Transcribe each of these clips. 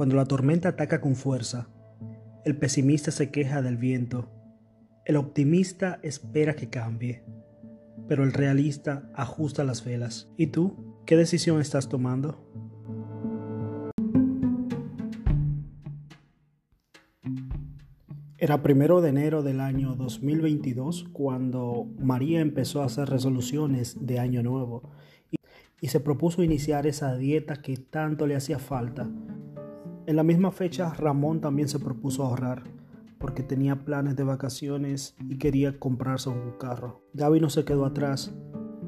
Cuando la tormenta ataca con fuerza, el pesimista se queja del viento, el optimista espera que cambie, pero el realista ajusta las velas. ¿Y tú? ¿Qué decisión estás tomando? Era primero de enero del año 2022 cuando María empezó a hacer resoluciones de año nuevo y, se propuso iniciar esa dieta que tanto le hacía falta en la misma fecha, Ramón también se propuso ahorrar porque tenía planes de vacaciones y quería comprarse un carro. Gaby no se quedó atrás,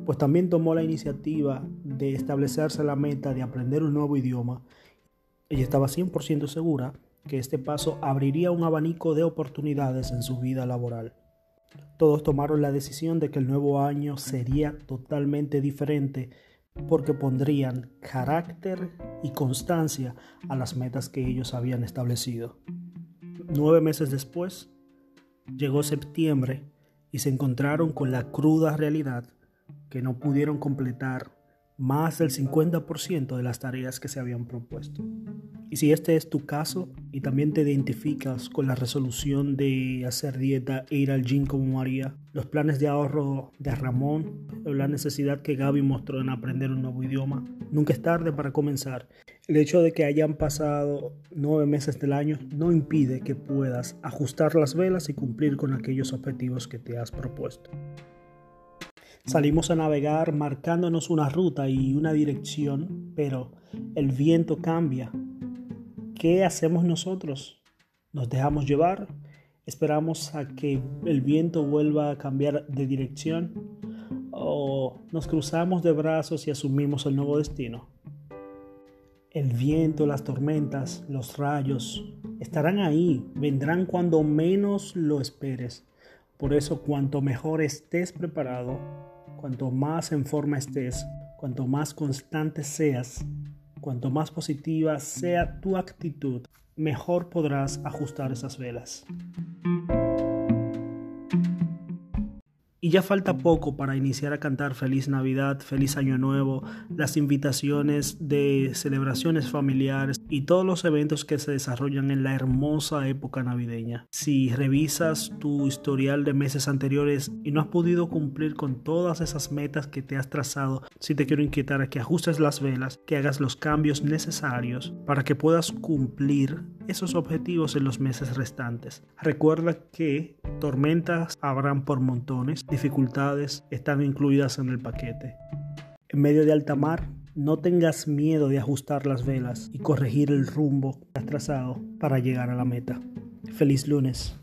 pues también tomó la iniciativa de establecerse la meta de aprender un nuevo idioma. Ella estaba 100% segura que este paso abriría un abanico de oportunidades en su vida laboral. Todos tomaron la decisión de que el nuevo año sería totalmente diferente porque pondrían carácter y constancia a las metas que ellos habían establecido. Nueve meses después, llegó septiembre y se encontraron con la cruda realidad que no pudieron completar más del 50% de las tareas que se habían propuesto. Y si este es tu caso y también te identificas con la resolución de hacer dieta e ir al gym como María, los planes de ahorro de Ramón, la necesidad que Gaby mostró en aprender un nuevo idioma, nunca es tarde para comenzar. El hecho de que hayan pasado nueve meses del año no impide que puedas ajustar las velas y cumplir con aquellos objetivos que te has propuesto. Salimos a navegar marcándonos una ruta y una dirección, pero el viento cambia. ¿Qué hacemos nosotros? ¿Nos dejamos llevar? ¿Esperamos a que el viento vuelva a cambiar de dirección? ¿O nos cruzamos de brazos y asumimos el nuevo destino? El viento, las tormentas, los rayos estarán ahí, vendrán cuando menos lo esperes. Por eso cuanto mejor estés preparado, Cuanto más en forma estés, cuanto más constante seas, cuanto más positiva sea tu actitud, mejor podrás ajustar esas velas. Y ya falta poco para iniciar a cantar Feliz Navidad, Feliz Año Nuevo, las invitaciones de celebraciones familiares y todos los eventos que se desarrollan en la hermosa época navideña. Si revisas tu historial de meses anteriores y no has podido cumplir con todas esas metas que te has trazado, si te quiero inquietar a que ajustes las velas, que hagas los cambios necesarios para que puedas cumplir esos objetivos en los meses restantes. Recuerda que tormentas habrán por montones dificultades están incluidas en el paquete. En medio de alta mar, no tengas miedo de ajustar las velas y corregir el rumbo que has trazado para llegar a la meta. Feliz lunes.